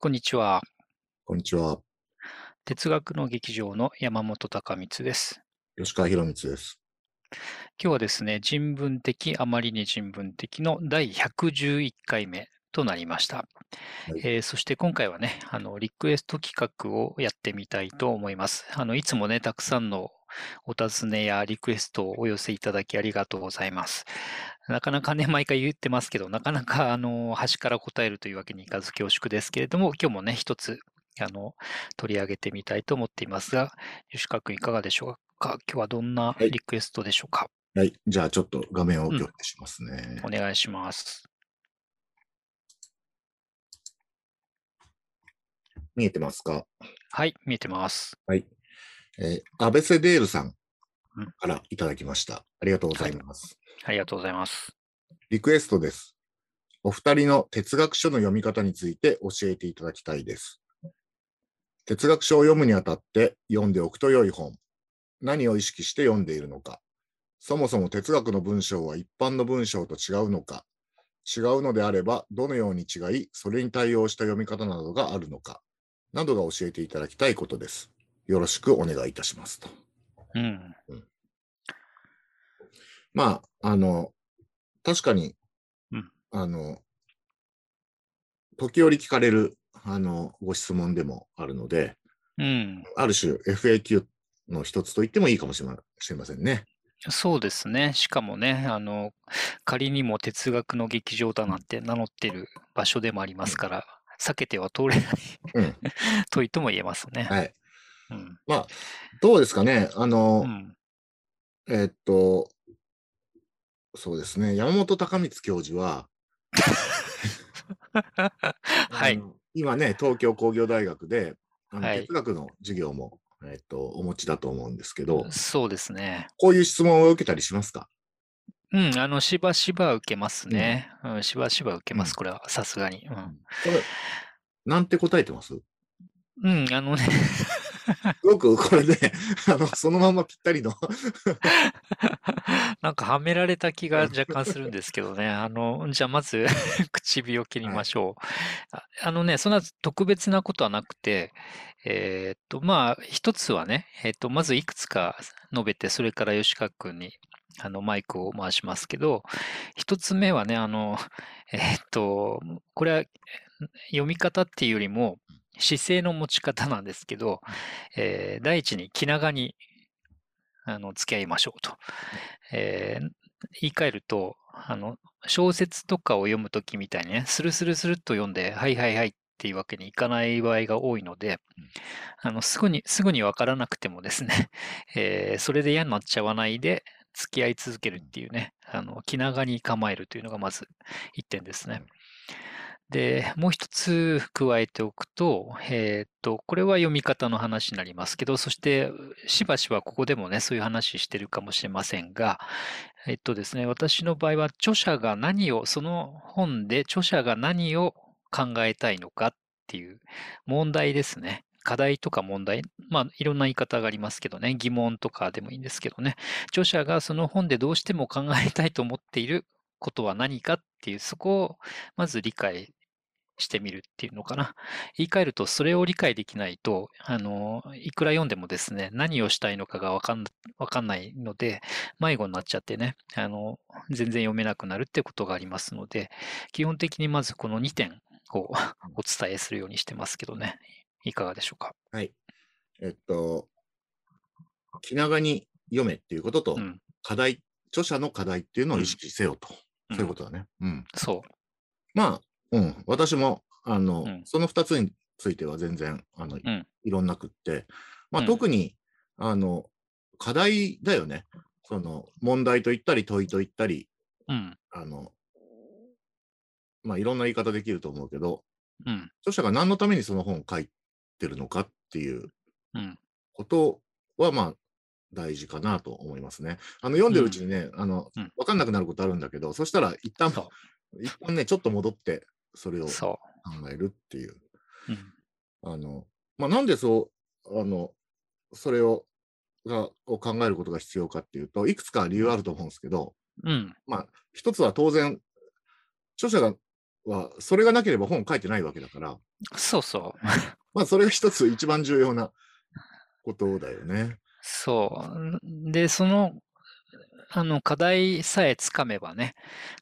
こんにちは。こんにちは。哲学の劇場の山本隆光です。吉川博光です。今日はですね、人文的、あまりに人文的の第111回目となりました。はいえーそして今回はね、あの、リクエスト企画をやってみたいと思います。あの、いつもね、たくさんのお尋ねやリクエストをお寄せいただきありがとうございます。なかなかね、毎回言ってますけど、なかなか、あの、端から答えるというわけにいかず恐縮ですけれども、今日もね、一つ、あの、取り上げてみたいと思っていますが、吉川君いかがでしょうか？今日はどんなはいリクエストでしょうか、はい。じゃあちょっと画面を共有しますね。お願いします。見えてますか？はい、見えてます。はい。えーアベセデールさんうんからいただきました。ありがとうございます。ありがとうございます。リクエストです。お二人の哲学書の読み方について教えていただきたいです。哲学書を読むにあたって読んでおくと良い本。何を意識して読んでいるのか。そもそも哲学の文章は一般の文章と違うのか。違うのであれば、どのように違い、それに対応した読み方などがあるのか。などが教えていただきたいことです。よろしくお願いいたしますと。うん。まあ、あの、確かに、うんあの、時折聞かれる、あの、ご質問でもあるので、うん。ある種 FAQ の一つと言ってもいいかもしれませんね。そうですね。しかもね、あの、仮にも哲学の劇場だなんて名乗ってる場所でもありますから、避けては通れないうん。と言っても言えますね。はい。うん。まあ、どうですかね。あの、うん。えっと、そうですね。山本隆光教授は、はい。今ね、東京工業大学で、あのはい哲学の授業も、えっと、お持ちだと思うんですけど、そうですね。こういう質問を受けたりしますか？うん、あの、しばしば受けますね。うん、しばしば受けます、うんこれは、さすがに。うん。これ、なんて答えてますす？うん、あのね、ごくこれね、あの、そのままぴったりの、なんかはめられた気が若干するんですけどね。あの、じゃあまず 唇を切りましょう。ああのね、そんな特別なことはなくて、えーっと、まあ、一つはね、えーっと、まずいくつか述べて、それから吉川君に、あの、マイクを回しますけど、一つ目はね、あの、えーっと、これは読み方っていうよりも、姿勢の持ち方なんですけど、えー第一に気長に、あの、付き合いましょうと。えー言い換えると、あの、小説とかを読むときみたいにね、スルスルスルっと読んで、はいはいはいっていうわけにいかない場合が多いので、あの、すぐに、すぐにわからなくてもですね、えーそれで嫌になっちゃわないで、付き合い続けるっていうね、あの、気長に構えるというのがまず一点ですね。で、もう一つ加えておくと、えーっと、これは読み方の話になりますけど、そして、しばしばここでもね、そういう話してるかもしれませんが、えっとですね、私の場合は著者が何を、その本で著者が何を考えたいのかっていう問題ですね。課題とか問題、まあいろんな言い方がありますけどね、疑問とかでもいいんですけどね、著者がその本でどうしても考えたいと思っていることは何かっていう、そこをまず理解してみるっていうのかな。言い換えると、それを理解できないと、あの、いくら読んでもですね、何をしたいのかがわかんわかんないので、迷子になっちゃってね、あの、全然読めなくなるってことがありますので、基本的にまずこの2点を お伝えするようにしてますけどね。いかがでしょうか。はい。えっと、気長に読めっていうことと、うん。課題、著者の課題っていうのを意識せよと。うんそういうことだね。うん。そまあ、うん。私も、あの、うんその二つについては全然、あの、んいろんなくって、まあ、うん特に、あの、課題だよね。その、問題と言ったり、問いと言ったり、う。うん。あの、まあ、いろんな言い方できると思うけど、うん。著者が何のためにその本を書いてるのかっていううん。ことは、まあ、大事かなと思いますね。あの、読んでるうちにね、あのうん、わかんなくなることあるんだけど、そしたら一旦、そ一旦ね、ちょっと戻って、それをう。考そえるっていう。う。うん。あの、まあ、なんでそう、あの、それを、が、を考えることが必要かっていうと、いくつか理由あると思うんですけど、うん。まあ、一つは当然、著者がは、それがなければ本書いてないわけだから、そうそう。まあ、それが一つ一番重要なことだよね。そう。で、その、あの、課題さえつかめばね、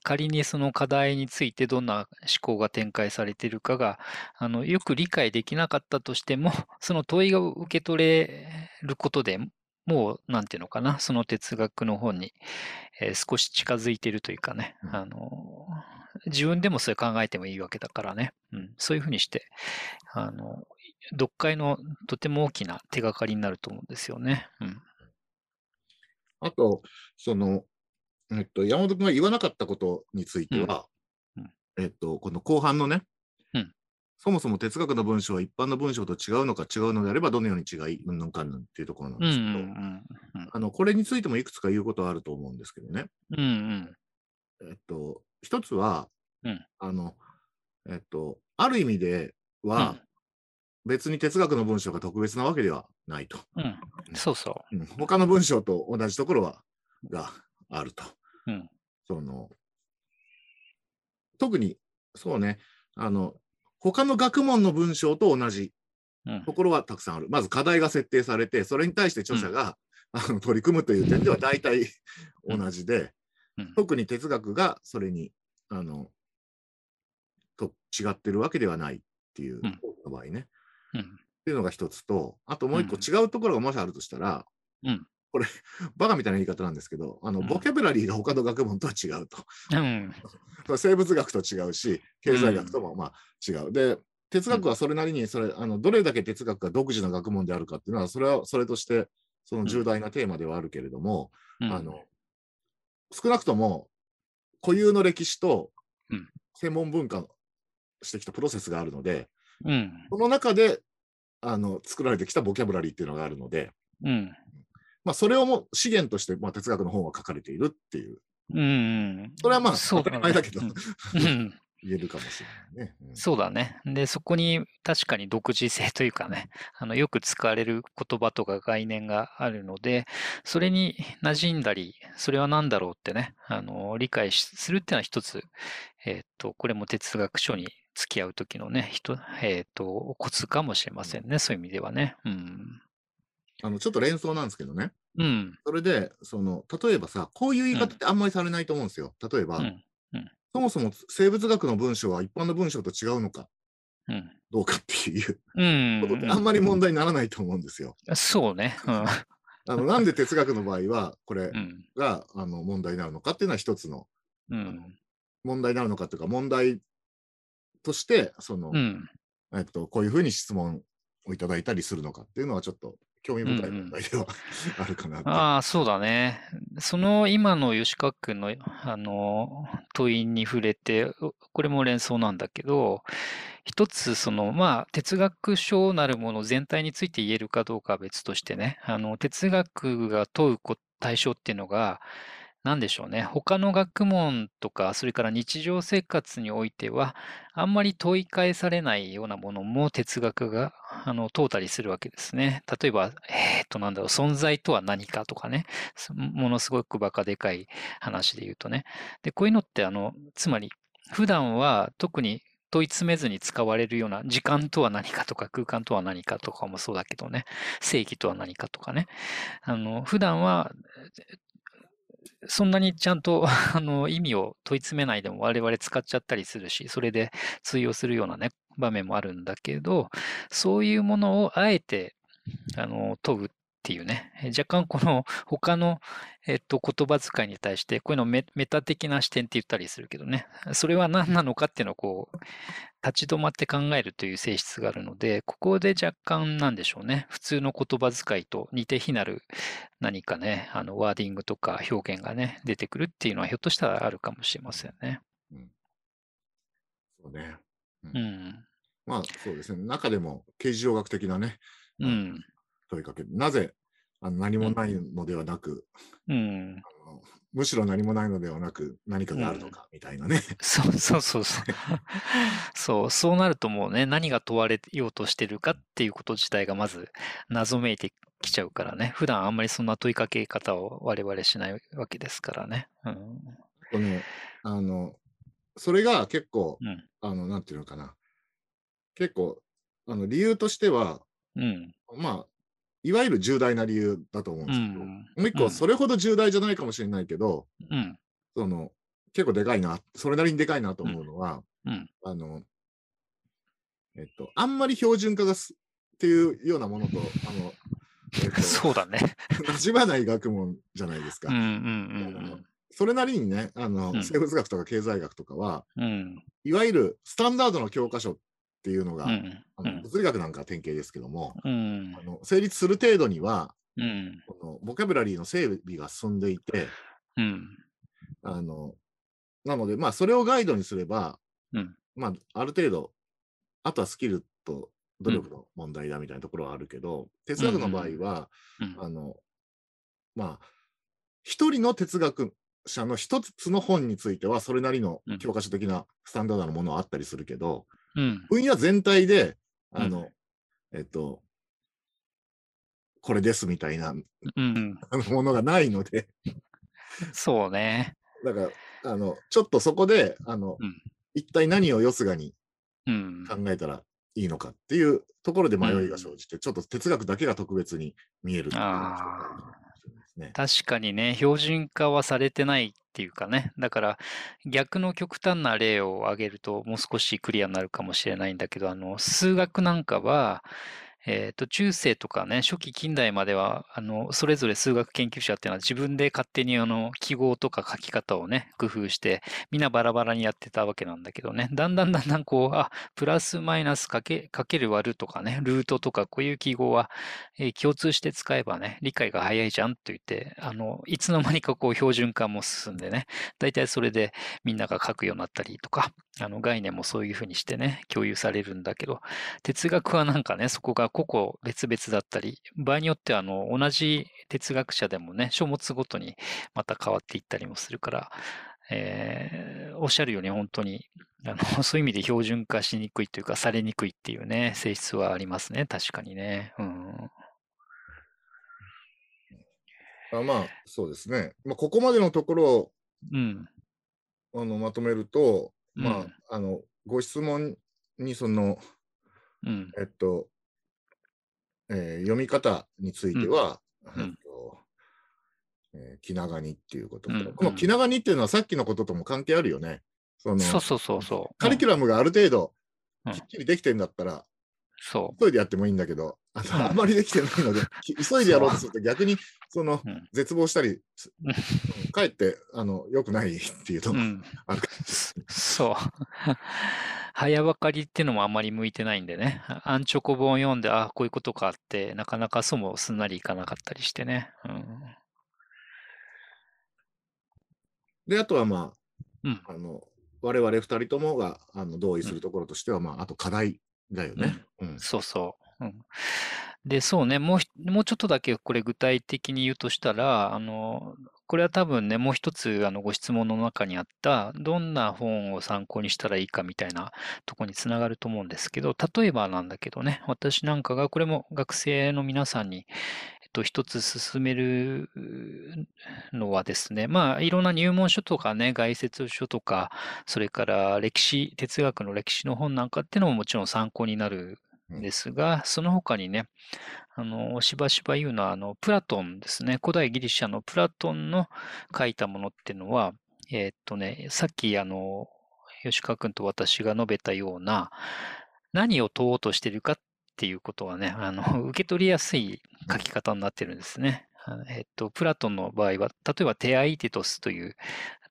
仮にその課題についてどんな思考が展開されているかが、あの、よく理解できなかったとしても、その問いが受け取れることでもう、なんていうのかな、その哲学の本に、えー少し近づいているというかね、うんあの、自分でもそれ考えてもいいわけだからね、うん、そういうふうにして、あの、読解のとても大きな手がかりになると思うんですよね。うん。あと、その、えっと、山本君が言わなかったことについては、うん。うん。えっと、この後半のね、うん。そもそも哲学の文章は一般の文章と違うのか違うのであれば、どのように違い、うんぬんかんぬんっていうところなんうんうですけど、ん。あの、これについてもいくつか言うことはあると思うんですけどね。うん。うん。えっと、一つは、うん。あの、えっと、ある意味では、別に哲学の文章が特別なわけではないと。うん。うん。そうそうん他の文章と同じところは、があると。うんその、特に、そうね、あの、他の学問の文章と同じう。うんと。ころはたくさんある。まず課題が設定されて、それに対して著者が、あの取り組むという点では大体同じで、うん特に哲学がそれに、あの、と違ってるわけではないっていう場合ね。うん。っていうのが一つと、あともう一個うん違うところがもしあるとしたら、うんこれ、バカみたいな言い方なんですけど、あの、うんボキャブラリーが他の学問とは違うと。うん。生物学と違うし、経済学ともまあ違う。で、哲学はそれなりに、それ、あの、どれだけ哲学が独自の学問であるかっていうのは、それはそれとして、その重大なテーマではあるけれども、うんあの、少なくとも固有の歴史とうん専門文化してきたプロセスがあるので、うん。その中であの作られてきたボキャブラリーっていうのがあるので、うん。まあ、それをも資源として、まあ、哲学の本は書かれているっていう、うん。それはまあ当たり前だけどうんうん。言えるかもしれないね。うんそうだね。で、そこに確かに独自性というかね、あの、よく使われる言葉とか概念があるので、それに馴染んだり、それは何だろうってね、あの、理解しするっていうのは一つ、えっと、これも哲学書に付き合う時のね、人、えっと、コツかもしれませんね。そういう意味ではね。うん。あのちょっと連想なんですけどね。うん。それで、その、例えばさ、こういう言い方ってあんまりされないと思うんですよ。例えば、うん。そもそも生物学の文章は一般の文章と違うのかうん。どうかっていううん。ことってあんまり問題にならないと思うんですよ。そうね。あのなんで哲学の場合は、これうん。があの問題になるのかっていうのは一つのうん。問題になるのかというか、問題として、その、うん。えっと、こういうふうに質問をいただいたりするのかっていうのはちょっと興味深い問題では あるかな。ああ、そうだね。その今の吉川君のあの問いに触れて、おこれも連想なんだけど、一つそのまあ哲学書なるもの全体について言えるかどうかは別としてね、あの哲学が問うこ対象っていうのが、なんでしょうね。他の学問とか、それから日常生活においては、あんまり問い返されないようなものも哲学があの問うたりするわけですね。例えば、えっと、なんだろう、存在とは何かとかね、ものすごくバカでかい話で言うとね。で、こういうのって、あの、つまり、普段は特に問い詰めずに使われるような時間とは何かとか空間とは何かとかもそうだけどね、正義とは何かとかね。あの、普段は、そんなにちゃんと あの意味を問い詰めないでも我々使っちゃったりするし、それで通用するようなね、場面もあるんだけど、そういうものをあえてあの問うっていうね、え若干この他の、えっと、言葉遣いに対して、こういうのをメメタ的な視点って言ったりするけどね、それは何なのかっていうのをこう、立ち止まって考えるという性質があるので、ここで若干なんでしょうね、普通の言葉遣いと似て非なる何かね、あのワーディングとか表現がね、出てくるっていうのはひょっとしたらあるかもしれませんね。そうね。うん。まあそうですね。中でも形状学的なね、うん。問いかけ。なぜあの何もないのではなく、うん。あのむしろ何もないのではなく何かがあるのかみたいなね。そうそうそうそう。そう、そうなるともうね、何が問われようとしてるかっていうこと自体がまず謎めいてきちゃうからね。普段あんまりそんな問いかけ方を我々しないわけですからね。うん。このあのそれが結構、うん。あの、なんていうのかな。結構、あの、理由としては、うん。まあ、いわゆる重大な理由だと思うんうですけど、ん。もう一個、うんそれほど重大じゃないかもしれないけど、うん。その、結構でかいな、それなりにでかいなと思うのは、うん。あの、えっと、あんまり標準化がすっていうようなものと、あの、えっと、そうだね。馴染まない学問じゃないですか。うんうんそれなりにね、あの、うん生物学とか経済学とかは。うん。いわゆるスタンダードの教科書っていうのが、うん。あの物理学なんかは典型ですけども、うんあ。の成立する程度には、うん。このボキャブラリーの整備が進んでいて、うん。あの、なので、まあ、それをガイドにすれば、うんまあ、ある程度、あとはスキルと努力の問題だみたいなところはあるけど、哲学の場合は、うんあの、まあ、一人の哲学者の一つの本については、それなりのうん教科書的なスタンダードなものはあったりするけど、うん。分野全体で、あうの、えっと、これですみたいなうん。ものがないので、そうね。だから、あの、ちょっとそこで、あの、うん一体何をよすがにうん。考えたらいいのかっていうところで迷いが生じて、ちょっと哲学だけが特別に見えるね。確かにね、標準化はされてないっていうかね。だから、逆の極端な例を挙げると、もう少しクリアになるかもしれないんだけど、あの、数学なんかは、えっと、中世とかね、初期近代までは、あの、それぞれ数学研究者っていうのは自分で勝手にあの、記号とか書き方をね、工夫して、みんなバラバラにやってたわけなんだけどね、だんだんだんだんこう、あ、プラスマイナスかけ、かける割るとかね、ルートとかこういう記号は、えー共通して使えばね、理解が早いじゃんと言って、あの、いつの間にかこう標準化も進んでね、大体それでみんなが書くようになったりとか、あの概念もそういうふうにしてね、共有されるんだけど、哲学はなんかね、そこが個々別々だったり、場合によってはあの、同じ哲学者でもね、書物ごとにまた変わっていったりもするから、えーおっしゃるように本当に、あの、そういう意味で標準化しにくいというか、されにくいっていうね、性質はありますね。確かにね。うん。あまあ、そうですね。まあ、ここまでのところをうん。あのまとめると、まあ、うん。あの、ご質問にその、うん。えっと、えー読み方については、うん。えっと、えー気長にっていうことと、うん。この気長にっていうのはさっきのこととも関係あるよね。そのそうそうそうそう。カリキュラムがある程度うん。きっちりできてんだったら、そ急いでやってもいいんだけど、あのうんあまりできてないので、き 急いでやろうとすると逆にそのう。うん。絶望したり、かえってあの良くないっていうのがうん。あるかそう。早分かりっていうのもあんまり向いてないんでね。アンチョコ本を読んで、あこういうことかって、なかなかそうもすんなりいかなかったりしてね。うん。で、あとはまうん。あ、あの我々二人ともがあの同意するところとしては、まあ、あと課題だよね。うん。そうそう。うん、で、そうね、もうひ、もうちょっとだけこれ具体的に言うとしたら、あの、これは多分ね、もう一つ、あの、ご質問の中にあった、どんな本を参考にしたらいいかみたいなとこにつながると思うんですけど、例えばなんだけどね、私なんかが、これも学生の皆さんに、と、一つ進めるのはですね、まあ、いろんな入門書とかね、概説書とか、それから歴史、哲学の歴史の本なんかっていうのももちろん参考になるんですが、その他にね、あの、しばしば言うのは、あの、プラトンですね。古代ギリシャのプラトンの書いたものっていうのは、えーっとね、さっきあの、吉川君と私が述べたような、何を問おうとしてるかっていうことはね、あの、受け取りやすい書き方になってるんですね。えっと、プラトンの場合は、例えばテアイテトスという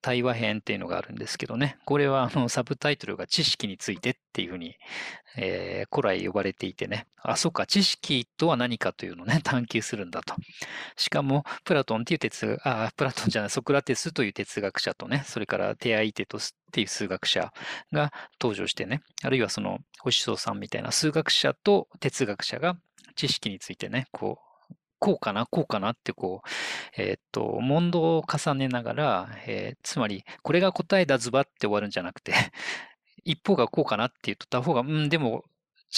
対話編っていうのがあるんですけどね、これはあのサブタイトルが知識についてっていうふうに、えー古来呼ばれていてね、あ、そうか、知識とは何かというのをね、探求するんだと。しかも、プラトンっていう哲学、あ、プラトンじゃない、ソクラテスという哲学者とね、それからテアイテトスっていう数学者が登場してね、あるいはその、星相さんみたいな数学者と哲学者が知識についてね、こう、こうかな、こうかなってこう、えーっと、問答を重ねながら、えーつまり、これが答えだズバって終わるんじゃなくて、一方がこうかなって言うと、他方が、うん、でも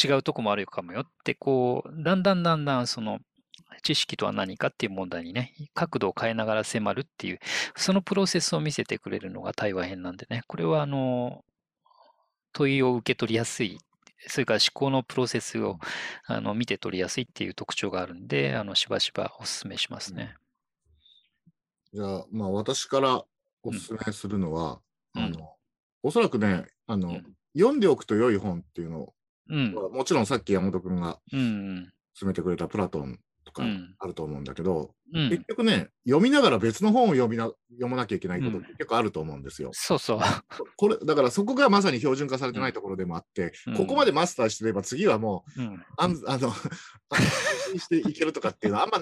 違うとこもあるかもよって、こう、だんだんだんだんその、知識とは何かっていう問題にね、角度を変えながら迫るっていう、そのプロセスを見せてくれるのが対話編なんでね、これはあの、問いを受け取りやすい、それから思考のプロセスをあの見て取りやすいっていう特徴があるんで、あのしばしばお勧めしますね。じゃあ、まあ私からお勧めするのは、うん、あの、おそらくね、あの、うん、読んでおくと良い本っていうのを、うん、もちろんさっき山本君が勧めてくれたプラトンとかあると思うんだけど、うん、結局ね、読みながら別の本を読みな読まなきゃいけないことって結構あると思うんですよ。そうそう。これ、だからそこがまさに標準化されてないところでもあって、ここまでマスターしてれば次はもう、あん。あの、安心していけるとかっていうのはあんま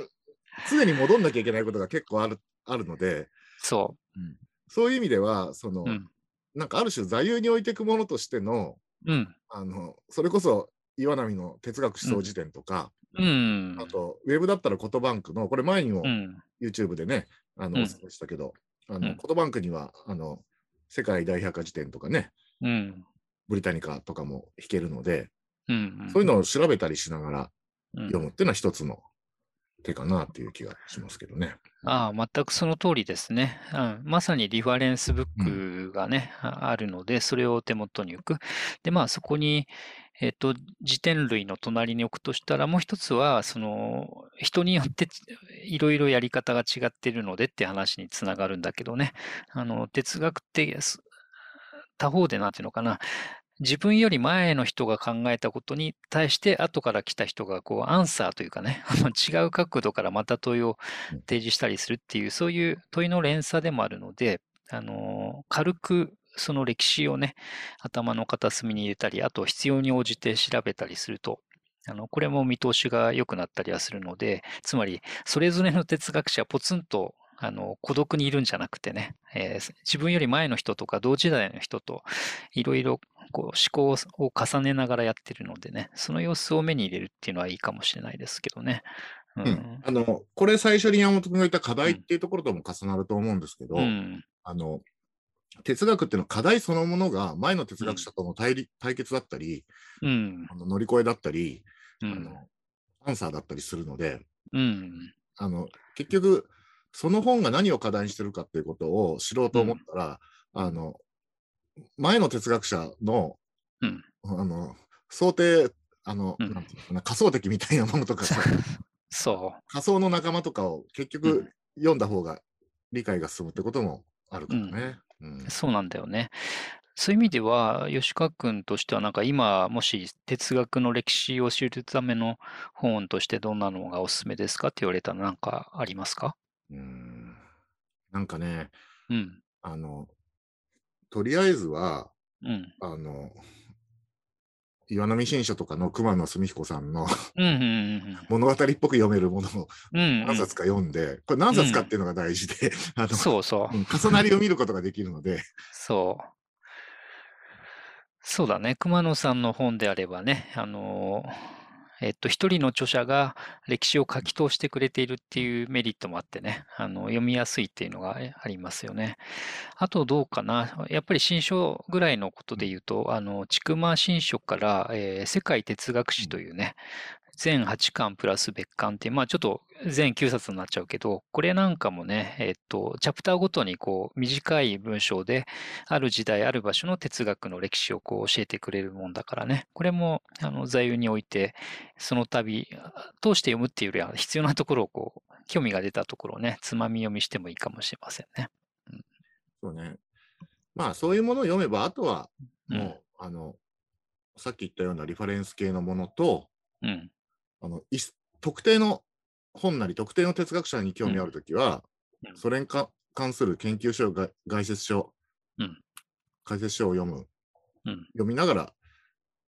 常に戻んなきゃいけないことが結構あるあるので、そう。そういう意味では、その、なんかある種座右に置いていくものとしての、うん、あのそれこそ岩波の哲学思想辞典とか、うん、あと、ウェブだったらコトバンクの、これ前にも YouTube でね、あの、お伝えしたけど、あの、コトバンクには、あの、世界大百科辞典とかね、うん、ブリタニカとかも弾けるので、うんそういうのを調べたりしながら読むっていうのは一つの手かなっていう気がしますけどね。ああ、全くその通りですね。うん、まさにリファレンスブックがね、うん、あるので、それを手元に置く。で、まあそこに、えっと、類の隣に置くとしたら、もう一つは、その、人によって いろいろやり方が違っているのでって話につながるんだけどね。あの、哲学って他方でなんていうのかな、自分より前の人が考えたことに対して後から来た人がこうアンサーというかね、違う角度からまた問いを提示したりするっていう、そういう問いの連鎖でもあるので、あの、軽くその歴史をね、頭の片隅に入れたり、あと必要に応じて調べたりすると、あの、これも見通しが良くなったりはするので、つまり、それぞれの哲学者ポツンとあの、孤独にいるんじゃなくてね、えー、自分より前の人とか同時代の人といろいろこう思考を重ねながらやってるのでね、その様子を目に入れるっていうのはいいかもしれないですけどね。うん、うん、あのこれ最初に山本君が言った課題っていうところとも重なると思うんですけど、うん、あの哲学っていうのは課題そのものが前の哲学者との対,、立対決だったり、うん、あの乗り越えだったり、あのアンサーだったりするので、うん、あの結局その本が何を課題にしてるかっていうことを知ろうと思ったら、あの前の哲学者の、うん、あの想定あの、うん、なんていうかな仮想的みたいなものとか そう。仮想の仲間とかを結局読んだ方が理解が進むってこともあるからね。うん、そうなんだよね。そういう意味では、吉川君としては、なんか今、もし哲学の歴史を知るための本としてどんなのがおすすめですかって言われたら何かありますか？うん。なんかね、うん。あの、とりあえずは、うん。あの、岩波新書とかの熊野澄彦さんの物語っぽく読めるものを何冊か読んで、これ何冊かっていうのが大事で、あのそうそう、重なりを見ることができるので。そう。そうだね。熊野さんの本であればね、あのーえっと、一人の著者が歴史を書き通してくれているっていうメリットもあってね、あの読みやすいっていうのがありますよね。あとどうかな、やっぱり新書ぐらいのことで言うと、あの、ちくま新書から、えー、世界哲学史というね、全8巻プラス別巻ってまあちょっと全9冊になっちゃうけど、これなんかもね、えっと、チャプターごとにこう短い文章で、ある時代、ある場所の哲学の歴史をこう教えてくれるもんだからね、これもあの座右において、その度、通して読むっていうよりは必要なところをこう、興味が出たところをね、つまみ読みしてもいいかもしれませんね。うん、そうね。まあそういうものを読めば、あとはもう、うん、あの、さっき言ったようなリファレンス系のものと、うん、あの特定の本なり特定の哲学者に興味あるときは、うん、それに関する研究書が概説書、うん、解説書を読む、うん、読みながら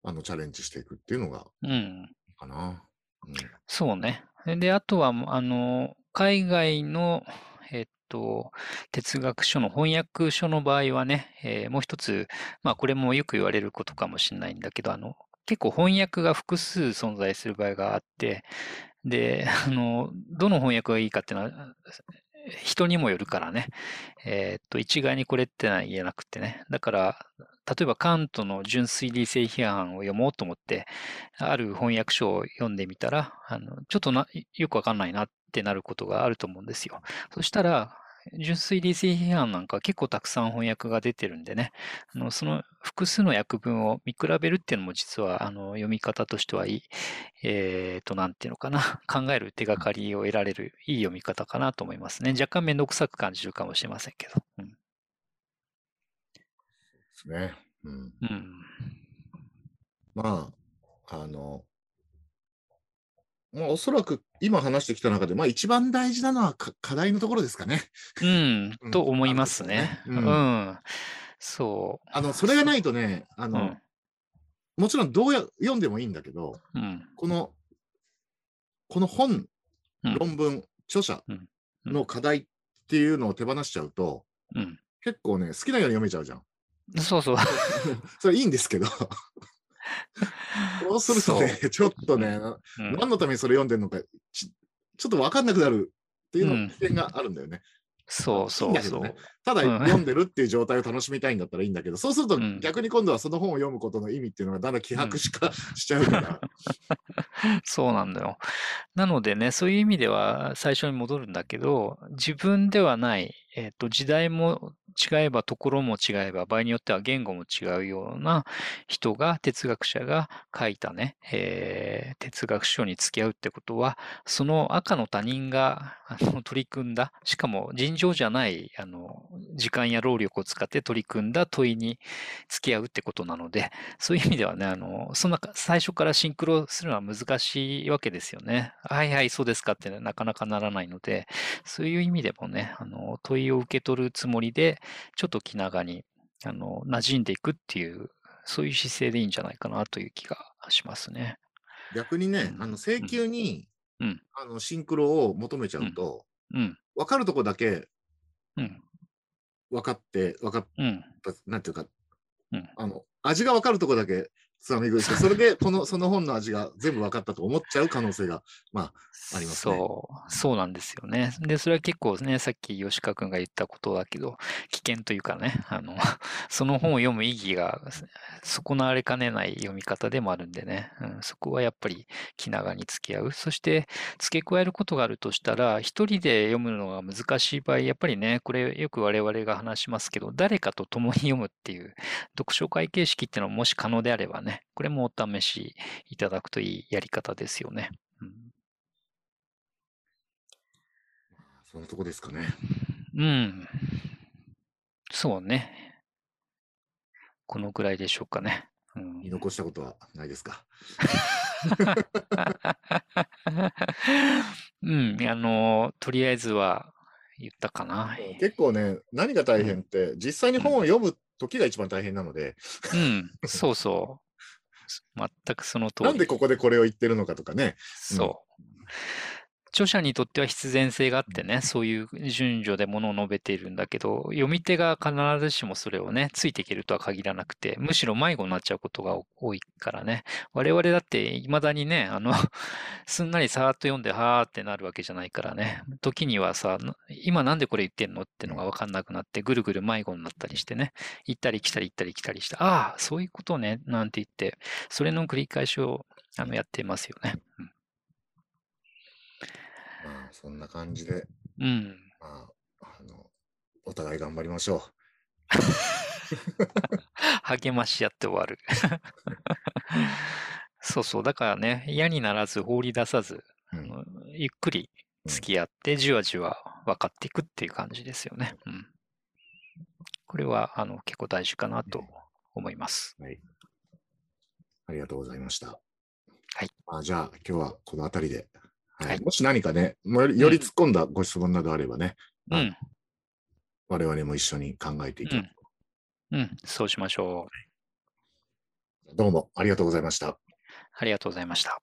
あのチャレンジしていくっていうのがいいかな。うん、そうね。で、あとは、あの、海外の、えっと、哲学書の翻訳書の場合はね、えー、もう一つ、まあこれもよく言われることかもしれないんだけど、あの、結構翻訳が複数存在する場合があって、で、あの、どの翻訳がいいかっていうのは、人にもよるからね。えー、っと、一概にこれってのは言えなくてね。だから、例えばカントの純粋理性批判を読もうと思って、ある翻訳書を読んでみたら、あのちょっとなよくわかんないなってなることがあると思うんですよ。そしたら、純粋理性批判なんか結構たくさん翻訳が出てるんでね、あのその複数の訳文を見比べるっていうのも実はあの読み方としてはいい、えっ、ー、と、なんていうのかな、考える手がかりを得られるいい読み方かなと思いますね。若干めんどくさく感じるかもしれませんけど。うん、ですね。うん。うん、まあ、あの、まあ、おそらく今話してきた中で、まあ、一番大事なのは課題のところですかね。うん、と思いますね。うん、うん、そう。あの、それがないとね、あの、うん、もちろんどうや読んでもいいんだけど、うん、この、この本、論文、著者の課題っていうのを手放しちゃうと、結構ね、好きなように読めちゃうじゃん。そうそう。それいいんですけど そうするとね、ちょっとね、うん、何のためにそれ読んでるのかち、ちょっと分かんなくなるっていうの危険があるんだよね。そうそうそう。ね、ただ読んでるっていう状態を楽しみたいんだったらいいんだけど、そうすると逆に今度はその本を読むことの意味っていうのがだんだん希薄しか、しちゃうから。そうなんだよ。なのでね、そういう意味では最初に戻るんだけど、自分ではない、えっ、ー、と、時代も違えば、ところも違えば、場合によっては言語も違うような人が、哲学者が書いたね、えー、哲学書に付き合うってことは、その赤の他人があの取り組んだ、しかも尋常じゃないあの時間や労力を使って取り組んだ問いに付き合うってことなので、そういう意味ではね、あのそんな最初からシンクロするのは難しいわけですよね。はいはい、そうですかって、ね、なかなかならないので、そういう意味でもね、あの問いを受け取るつもりで、ちょっと気長に、あの、馴染んでいくっていう、そういう姿勢でいいんじゃないかなという気がしますね。逆にね、うん、あの、請求に、うん、あの、シンクロを求めちゃうと、うん。分かるとこだけ、うん。分かって、分かった、うん、なんていうか、うん、あの、味が分かるとこだけつまみ食いして、それでこのその本の味が全部分かったと思っちゃう可能性が、まあ、ありますね。そう、そうなんですよね。で、それは結構ね、さっき吉川君が言ったことだけど、危険というかね、あの、その本を読む意義が損なわれかねない読み方でもあるんでね、うん、そこはやっぱり気長に付き合う。そして、付け加えることがあるとしたら、一人で読むのが難しい場合、やっぱりね、これよく我々が話しますけど、誰かと共に読むっていう読書会形式っていうのはもし可能であればね、これもお試しいただくといいやり方ですよね。うん、そのとこですかね。うん。そうね。このぐらいでしょうかね。うん、見残したことはないですか？うん、あの、とりあえずは言ったかな。結構ね、何が大変って、うん、実際に本を読む時が一番大変なので。うん、そうそう。全くその通り。なんでここでこれを言ってるのかとかね。そう。うん著者にとっては必然性があってね、そういう順序でものを述べているんだけど、読み手が必ずしもそれをね、ついていけるとは限らなくて、むしろ迷子になっちゃうことが多いからね。我々だって未だにね、あの すんなりさーっと読んで、はーってなるわけじゃないからね。時にはさ、今なんでこれ言ってんのってのがわかんなくなって、ぐるぐる迷子になったりしてね、行ったり来たり行ったり来たりして、ああ、そういうことね、なんて言って、それの繰り返しをあのやってますよね。うんまあ、そんな感じで、うん。まあ、あの、お互い頑張りましょう。励まし合って終わる そうそう。だからね、嫌にならず放り出さず、うん、ゆっくり付き合って、じわじわ分かっていくっていう感じですよね。うん。これは、あの、結構大事かなと思います。はい。ありがとうございました。はい。あじゃあ、今日はこの辺りではい、もし何かね、よりより突っ込んだご質問などあればね、うん、我々も一緒に考えていきましょう、うん。うん、そうしましょう。どうもありがとうございました。ありがとうございました。